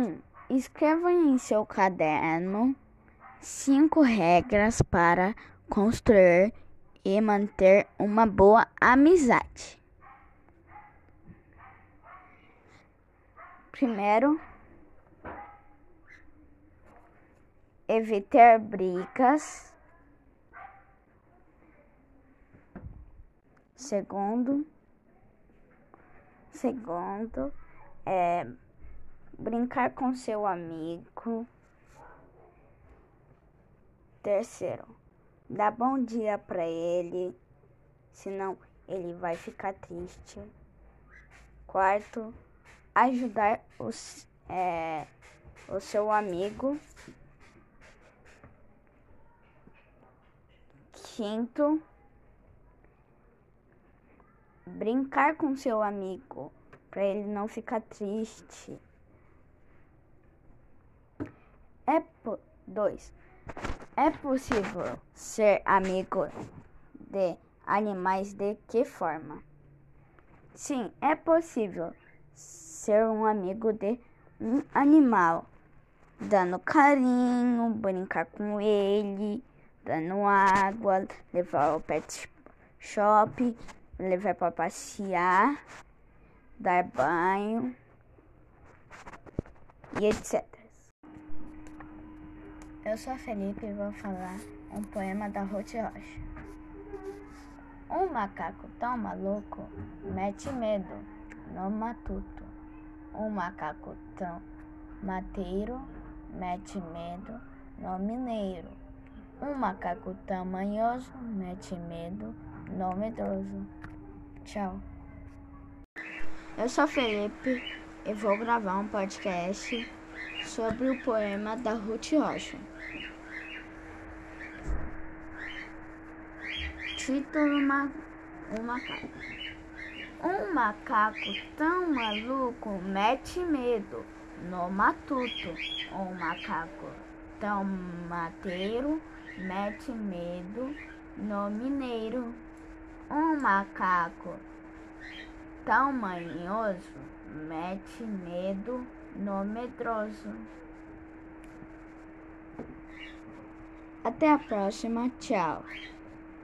Um, escreva em seu caderno cinco regras para construir e manter uma boa amizade. Primeiro, evitar brigas. Segundo, segundo é brincar com seu amigo. Terceiro, dar bom dia para ele, senão ele vai ficar triste. Quarto, ajudar os, é, o seu amigo. Quinto, brincar com seu amigo para ele não ficar triste. É dois. É possível ser amigo de animais de que forma? Sim, é possível ser um amigo de um animal, dando carinho, brincar com ele, dando água, levar ao pet shop, levar para passear dar banho e etc. Eu sou a Felipe e vou falar um poema da Ruth Rocha. Um macaco tão maluco mete medo no matuto. Um macaco tão mateiro mete medo no mineiro. Um macaco tão manhoso mete medo no medroso. Tchau. Eu sou Felipe e vou gravar um podcast sobre o poema da Ruth Rocha. Título Um macaco. Um macaco tão maluco mete medo no matuto. Um macaco tão mateiro mete medo no mineiro. Um macaco tão manhoso mete medo no medroso. Até a próxima, tchau.